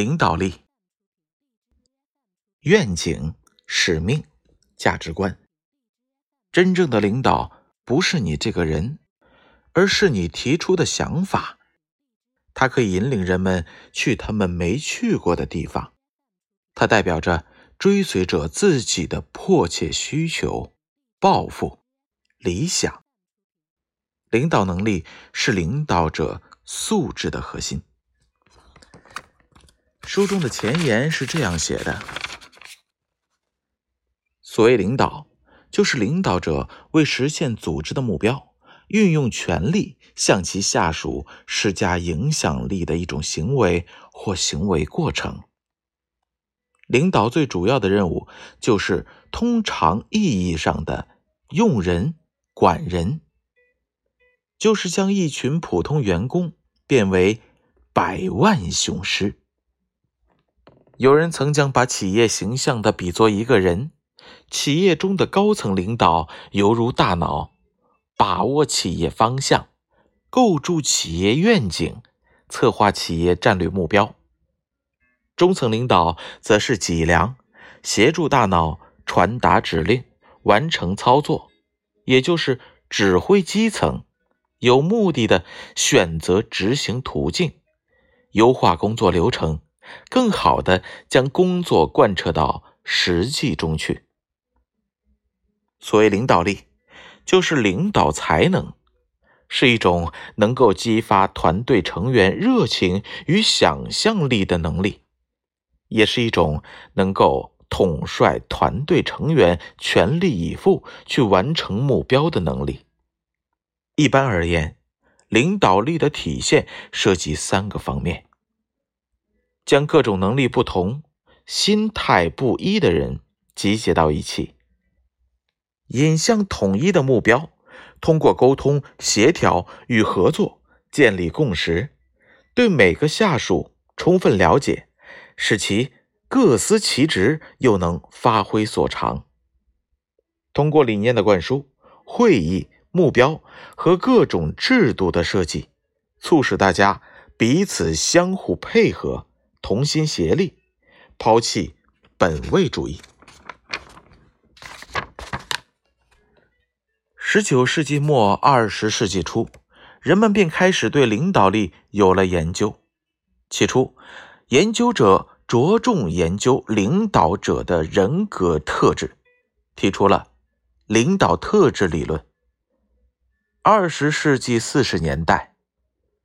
领导力、愿景、使命、价值观。真正的领导不是你这个人，而是你提出的想法。它可以引领人们去他们没去过的地方。它代表着追随者自己的迫切需求、抱负、理想。领导能力是领导者素质的核心。书中的前言是这样写的：所谓领导，就是领导者为实现组织的目标，运用权力向其下属施加影响力的一种行为或行为过程。领导最主要的任务，就是通常意义上的用人管人，就是将一群普通员工变为百万雄师。有人曾将把企业形象的比作一个人，企业中的高层领导犹如大脑，把握企业方向，构筑企业愿景，策划企业战略目标；中层领导则是脊梁，协助大脑传达指令，完成操作，也就是指挥基层，有目的的选择执行途径，优化工作流程。更好的将工作贯彻到实际中去。所谓领导力，就是领导才能，是一种能够激发团队成员热情与想象力的能力，也是一种能够统帅团队成员全力以赴去完成目标的能力。一般而言，领导力的体现涉及三个方面。将各种能力不同、心态不一的人集结到一起，引向统一的目标，通过沟通、协调与合作建立共识，对每个下属充分了解，使其各司其职，又能发挥所长。通过理念的灌输、会议目标和各种制度的设计，促使大家彼此相互配合。同心协力，抛弃本位主义。十九世纪末二十世纪初，人们便开始对领导力有了研究。起初，研究者着重研究领导者的人格特质，提出了领导特质理论。二十世纪四十年代。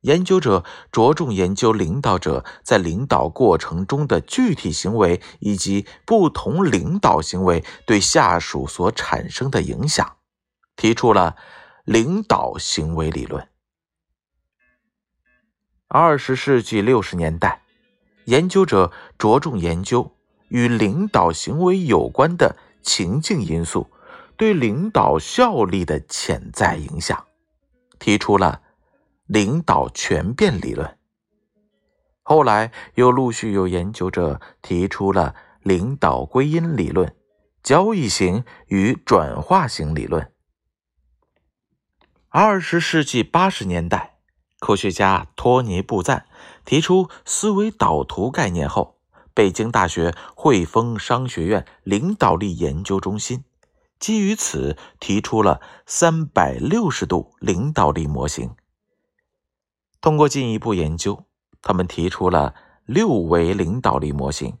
研究者着重研究领导者在领导过程中的具体行为，以及不同领导行为对下属所产生的影响，提出了领导行为理论。二十世纪六十年代，研究者着重研究与领导行为有关的情境因素对领导效力的潜在影响，提出了。领导权变理论，后来又陆续有研究者提出了领导归因理论、交易型与转化型理论。二十世纪八十年代，科学家托尼·布赞提出思维导图概念后，北京大学汇丰商学院领导力研究中心基于此提出了三百六十度领导力模型。通过进一步研究，他们提出了六维领导力模型。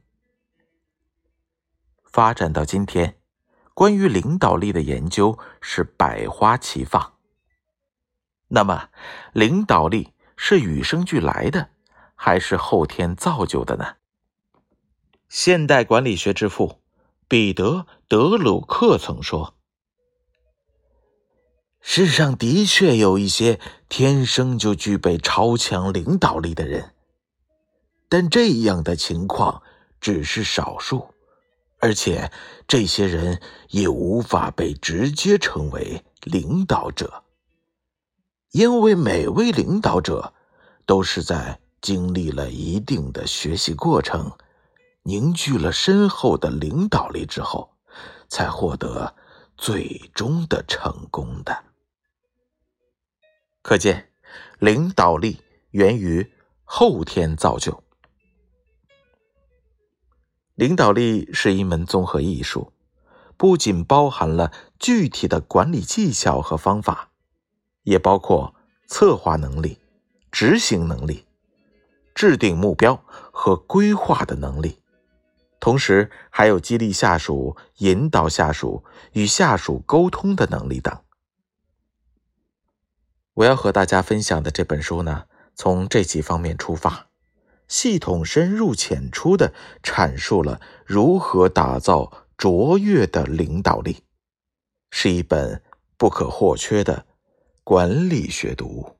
发展到今天，关于领导力的研究是百花齐放。那么，领导力是与生俱来的，还是后天造就的呢？现代管理学之父彼得·德鲁克曾说。世上的确有一些天生就具备超强领导力的人，但这样的情况只是少数，而且这些人也无法被直接称为领导者，因为每位领导者都是在经历了一定的学习过程，凝聚了深厚的领导力之后，才获得最终的成功的。可见，领导力源于后天造就。领导力是一门综合艺术，不仅包含了具体的管理技巧和方法，也包括策划能力、执行能力、制定目标和规划的能力，同时还有激励下属、引导下属、与下属沟通的能力等。我要和大家分享的这本书呢，从这几方面出发。系统深入浅出的阐述了如何打造卓越的领导力，是一本不可或缺的管理学读物。